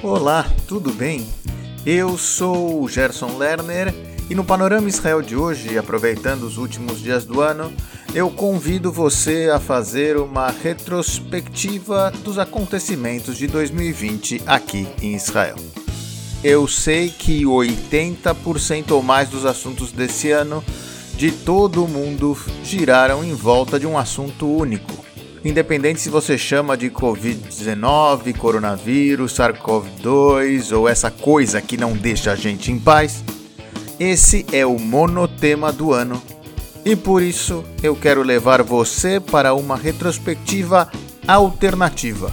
Olá, tudo bem? Eu sou o Gerson Lerner e no Panorama Israel de hoje, aproveitando os últimos dias do ano, eu convido você a fazer uma retrospectiva dos acontecimentos de 2020 aqui em Israel. Eu sei que 80% ou mais dos assuntos desse ano de todo o mundo giraram em volta de um assunto único Independente se você chama de Covid-19, coronavírus, SARS-CoV-2 ou essa coisa que não deixa a gente em paz, esse é o monotema do ano. E por isso eu quero levar você para uma retrospectiva alternativa,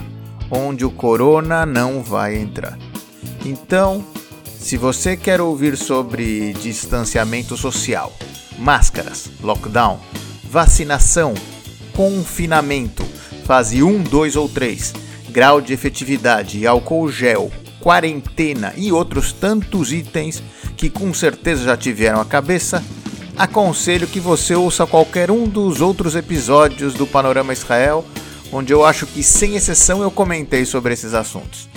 onde o corona não vai entrar. Então, se você quer ouvir sobre distanciamento social, máscaras, lockdown, vacinação, confinamento, fase 1, 2 ou 3, grau de efetividade, álcool gel, quarentena e outros tantos itens que com certeza já tiveram a cabeça, aconselho que você ouça qualquer um dos outros episódios do Panorama Israel, onde eu acho que sem exceção eu comentei sobre esses assuntos.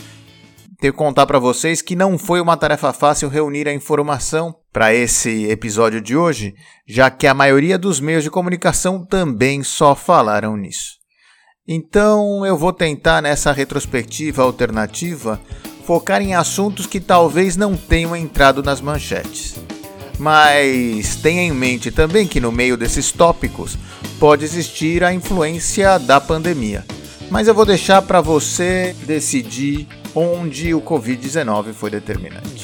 Tenho que contar para vocês que não foi uma tarefa fácil reunir a informação para esse episódio de hoje, já que a maioria dos meios de comunicação também só falaram nisso. Então eu vou tentar nessa retrospectiva alternativa focar em assuntos que talvez não tenham entrado nas manchetes. Mas tenha em mente também que no meio desses tópicos pode existir a influência da pandemia. Mas eu vou deixar para você decidir onde o Covid-19 foi determinante.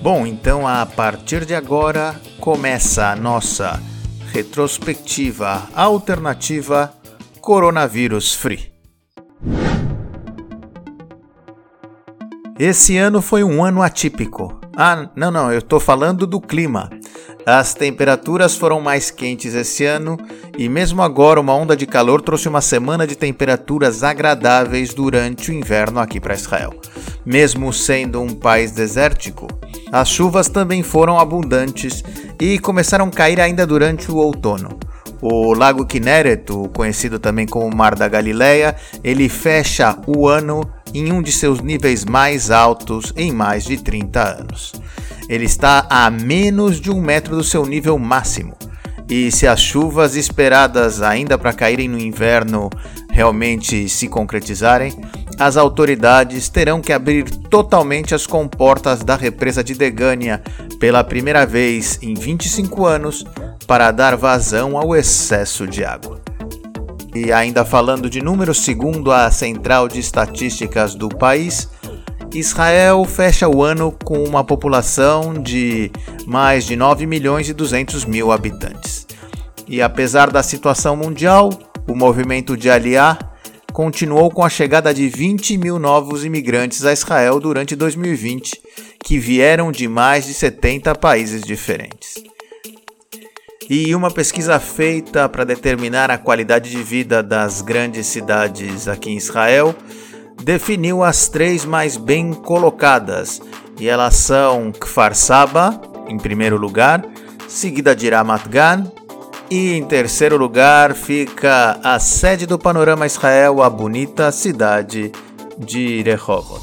Bom, então a partir de agora começa a nossa retrospectiva alternativa Coronavírus Free. Esse ano foi um ano atípico. Ah, não, não, eu estou falando do clima. As temperaturas foram mais quentes esse ano e, mesmo agora, uma onda de calor trouxe uma semana de temperaturas agradáveis durante o inverno aqui para Israel. Mesmo sendo um país desértico, as chuvas também foram abundantes e começaram a cair ainda durante o outono. O Lago Kinneret, conhecido também como Mar da Galileia, ele fecha o ano em um de seus níveis mais altos em mais de 30 anos ele está a menos de um metro do seu nível máximo. E se as chuvas esperadas ainda para caírem no inverno realmente se concretizarem, as autoridades terão que abrir totalmente as comportas da represa de Degânia pela primeira vez em 25 anos para dar vazão ao excesso de água. E ainda falando de números, segundo a Central de Estatísticas do país, Israel fecha o ano com uma população de mais de 9 milhões e 200 mil habitantes. E apesar da situação mundial, o movimento de Aliyah continuou com a chegada de 20 mil novos imigrantes a Israel durante 2020, que vieram de mais de 70 países diferentes. E uma pesquisa feita para determinar a qualidade de vida das grandes cidades aqui em Israel definiu as três mais bem colocadas, e elas são Kfar Saba, em primeiro lugar, seguida de Ramat Gan, e em terceiro lugar fica a sede do Panorama Israel, a bonita cidade de Rehovot.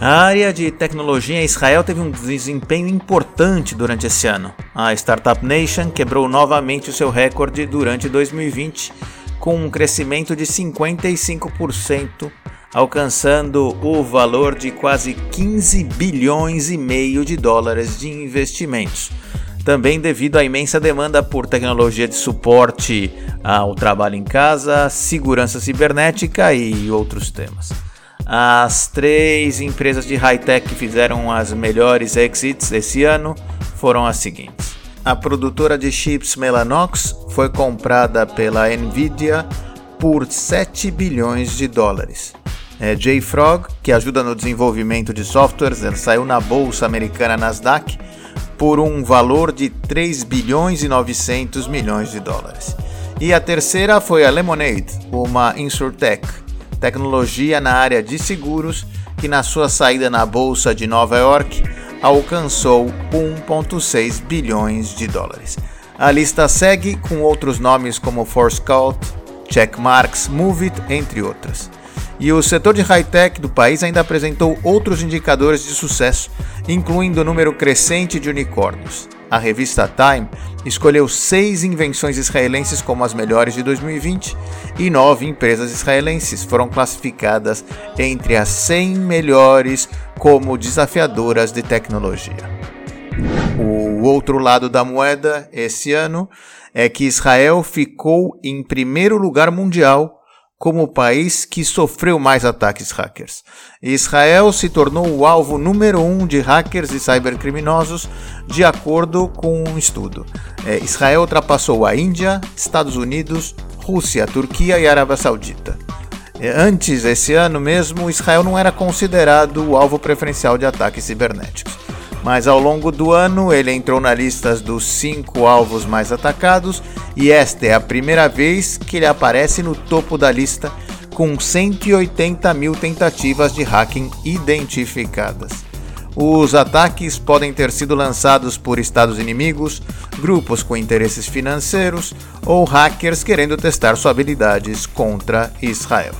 A área de tecnologia em Israel teve um desempenho importante durante esse ano. A Startup Nation quebrou novamente o seu recorde durante 2020 com um crescimento de 55%, alcançando o valor de quase 15 bilhões e meio de dólares de investimentos. Também devido à imensa demanda por tecnologia de suporte ao trabalho em casa, segurança cibernética e outros temas. As três empresas de high-tech que fizeram as melhores exits esse ano foram as seguintes: a produtora de chips Mellanox foi comprada pela Nvidia por 7 bilhões de dólares. É, JFrog, que ajuda no desenvolvimento de softwares, ela saiu na bolsa americana Nasdaq por um valor de 3 bilhões e 900 milhões de dólares. E a terceira foi a Lemonade, uma insurtech, tecnologia na área de seguros, que na sua saída na bolsa de Nova York alcançou 1,6 bilhões de dólares. A lista segue com outros nomes como Forscout, Checkmarks, Movit, entre outras. E o setor de high-tech do país ainda apresentou outros indicadores de sucesso, incluindo o número crescente de unicórnios. A revista Time escolheu seis invenções israelenses como as melhores de 2020 e nove empresas israelenses foram classificadas entre as 100 melhores como desafiadoras de tecnologia. O outro lado da moeda esse ano é que Israel ficou em primeiro lugar mundial como o país que sofreu mais ataques hackers. Israel se tornou o alvo número um de hackers e cybercriminosos, de acordo com um estudo. É, Israel ultrapassou a Índia, Estados Unidos, Rússia, Turquia e Arábia Saudita. É, antes, esse ano mesmo, Israel não era considerado o alvo preferencial de ataques cibernéticos mas ao longo do ano ele entrou na lista dos cinco alvos mais atacados e esta é a primeira vez que ele aparece no topo da lista com 180 mil tentativas de hacking identificadas. Os ataques podem ter sido lançados por estados inimigos, grupos com interesses financeiros ou hackers querendo testar suas habilidades contra Israel.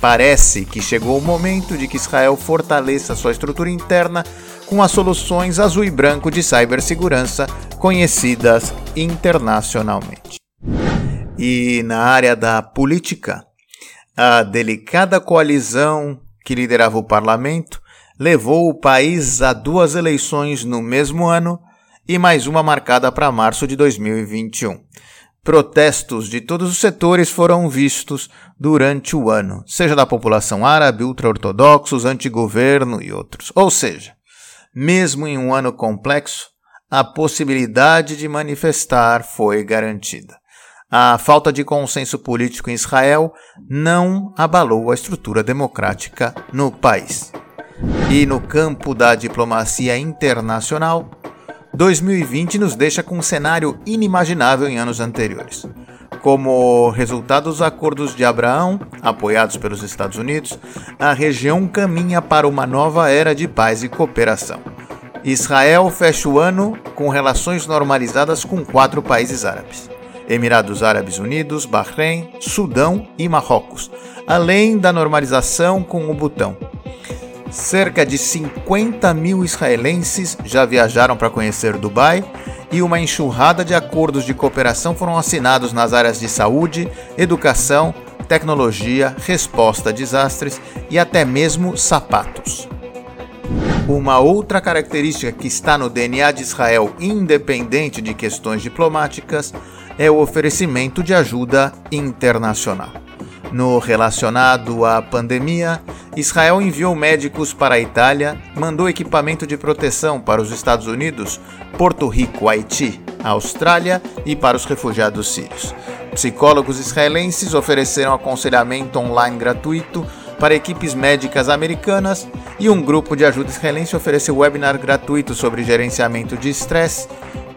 Parece que chegou o momento de que Israel fortaleça sua estrutura interna com as soluções azul e branco de cibersegurança conhecidas internacionalmente. E na área da política, a delicada coalizão que liderava o parlamento levou o país a duas eleições no mesmo ano e mais uma marcada para março de 2021. Protestos de todos os setores foram vistos durante o ano, seja da população árabe, ultra-ortodoxos, antigoverno e outros. Ou seja, mesmo em um ano complexo, a possibilidade de manifestar foi garantida. A falta de consenso político em Israel não abalou a estrutura democrática no país. E no campo da diplomacia internacional, 2020 nos deixa com um cenário inimaginável em anos anteriores. Como resultado dos acordos de Abraão, apoiados pelos Estados Unidos, a região caminha para uma nova era de paz e cooperação. Israel fecha o ano com relações normalizadas com quatro países árabes: Emirados Árabes Unidos, Bahrein, Sudão e Marrocos, além da normalização com o Butão. Cerca de 50 mil israelenses já viajaram para conhecer Dubai e uma enxurrada de acordos de cooperação foram assinados nas áreas de saúde, educação, tecnologia, resposta a desastres e até mesmo sapatos. Uma outra característica que está no DNA de Israel, independente de questões diplomáticas, é o oferecimento de ajuda internacional. No relacionado à pandemia, Israel enviou médicos para a Itália, mandou equipamento de proteção para os Estados Unidos, Porto Rico, Haiti, Austrália e para os refugiados sírios. Psicólogos israelenses ofereceram aconselhamento online gratuito para equipes médicas americanas e um grupo de ajuda israelense ofereceu webinar gratuito sobre gerenciamento de estresse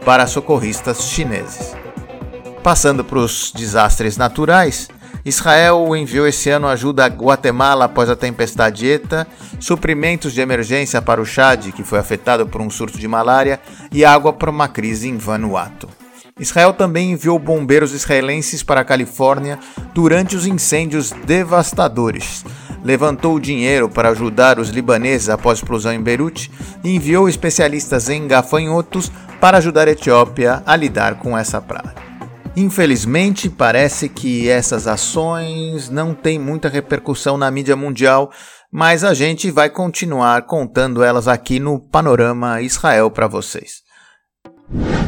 para socorristas chineses. Passando para os desastres naturais, Israel enviou esse ano ajuda a Guatemala após a tempestade ETA, suprimentos de emergência para o Chad, que foi afetado por um surto de malária, e água para uma crise em Vanuatu. Israel também enviou bombeiros israelenses para a Califórnia durante os incêndios devastadores. Levantou dinheiro para ajudar os libaneses após a explosão em Beirute e enviou especialistas em gafanhotos para ajudar a Etiópia a lidar com essa praga. Infelizmente, parece que essas ações não têm muita repercussão na mídia mundial, mas a gente vai continuar contando elas aqui no Panorama Israel para vocês.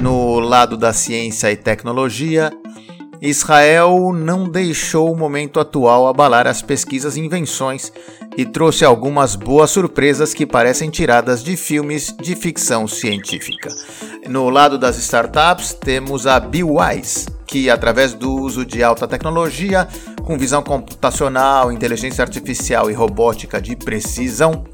No lado da ciência e tecnologia, Israel não deixou o momento atual abalar as pesquisas e invenções e trouxe algumas boas surpresas que parecem tiradas de filmes de ficção científica. No lado das startups, temos a BeWise, que, através do uso de alta tecnologia, com visão computacional, inteligência artificial e robótica de precisão,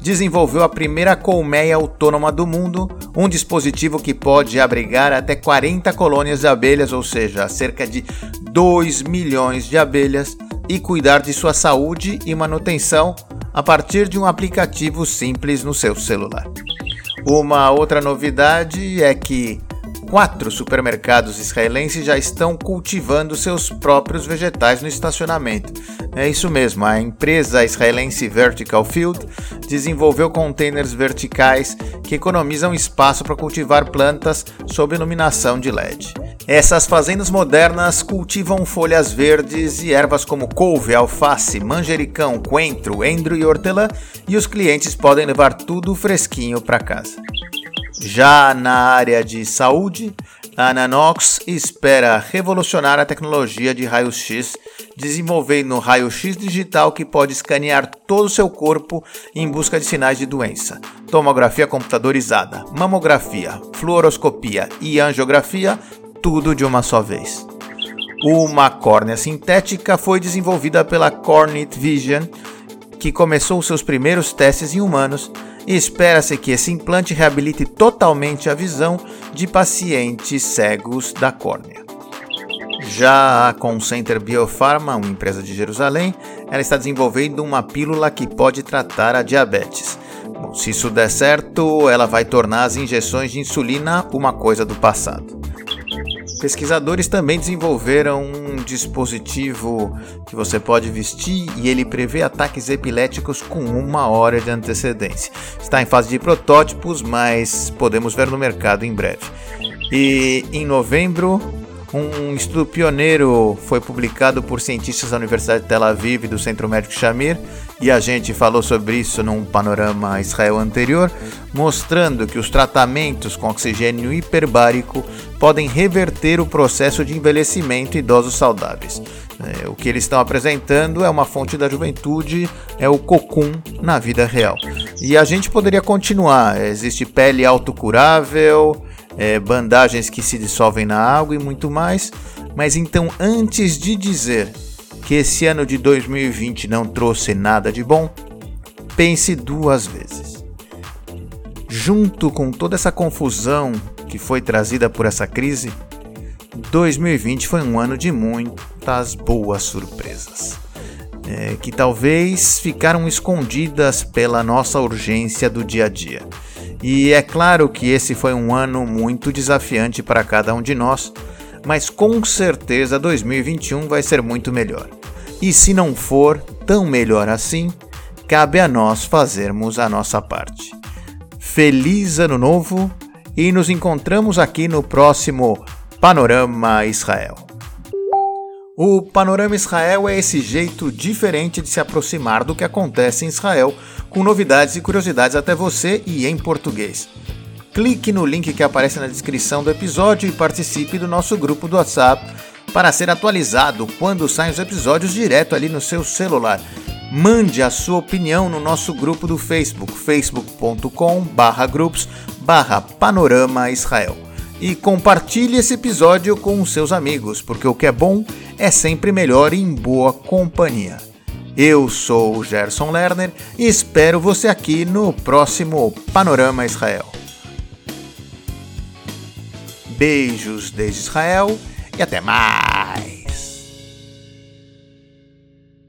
desenvolveu a primeira colmeia autônoma do mundo, um dispositivo que pode abrigar até 40 colônias de abelhas, ou seja, cerca de 2 milhões de abelhas, e cuidar de sua saúde e manutenção a partir de um aplicativo simples no seu celular. Uma outra novidade é que quatro supermercados israelenses já estão cultivando seus próprios vegetais no estacionamento. É isso mesmo, a empresa israelense Vertical Field desenvolveu containers verticais que economizam espaço para cultivar plantas sob iluminação de LED. Essas fazendas modernas cultivam folhas verdes e ervas como couve, alface, manjericão, coentro, endro e hortelã, e os clientes podem levar tudo fresquinho para casa. Já na área de saúde, a Nanox espera revolucionar a tecnologia de raio-x, desenvolvendo raio-x digital que pode escanear todo o seu corpo em busca de sinais de doença. Tomografia computadorizada, mamografia, fluoroscopia e angiografia, tudo de uma só vez. Uma córnea sintética foi desenvolvida pela Cornit Vision, que começou seus primeiros testes em humanos espera-se que esse implante reabilite totalmente a visão de pacientes cegos da córnea. Já a Concenter Biopharma, uma empresa de Jerusalém, ela está desenvolvendo uma pílula que pode tratar a diabetes. Bom, se isso der certo, ela vai tornar as injeções de insulina uma coisa do passado. Pesquisadores também desenvolveram um dispositivo que você pode vestir e ele prevê ataques epiléticos com uma hora de antecedência. Está em fase de protótipos, mas podemos ver no mercado em breve. E em novembro, um estudo pioneiro foi publicado por cientistas da Universidade de Tel Aviv e do Centro Médico Shamir, e a gente falou sobre isso num panorama Israel anterior, mostrando que os tratamentos com oxigênio hiperbárico podem reverter o processo de envelhecimento em idosos saudáveis. É, o que eles estão apresentando é uma fonte da juventude, é o cocum na vida real. E a gente poderia continuar. Existe pele autocurável, é, bandagens que se dissolvem na água e muito mais. Mas então, antes de dizer que esse ano de 2020 não trouxe nada de bom, pense duas vezes. Junto com toda essa confusão que foi trazida por essa crise, 2020 foi um ano de muitas boas surpresas, é, que talvez ficaram escondidas pela nossa urgência do dia a dia. E é claro que esse foi um ano muito desafiante para cada um de nós, mas com certeza 2021 vai ser muito melhor. E se não for tão melhor assim, cabe a nós fazermos a nossa parte. Feliz Ano Novo e nos encontramos aqui no próximo Panorama Israel. O Panorama Israel é esse jeito diferente de se aproximar do que acontece em Israel, com novidades e curiosidades até você e em português. Clique no link que aparece na descrição do episódio e participe do nosso grupo do WhatsApp para ser atualizado quando saem os episódios direto ali no seu celular. Mande a sua opinião no nosso grupo do Facebook, facebook.com/grupos/panorama Israel e compartilhe esse episódio com os seus amigos, porque o que é bom é sempre melhor em boa companhia. Eu sou o Gerson Lerner e espero você aqui no próximo Panorama Israel. Beijos desde Israel e até mais!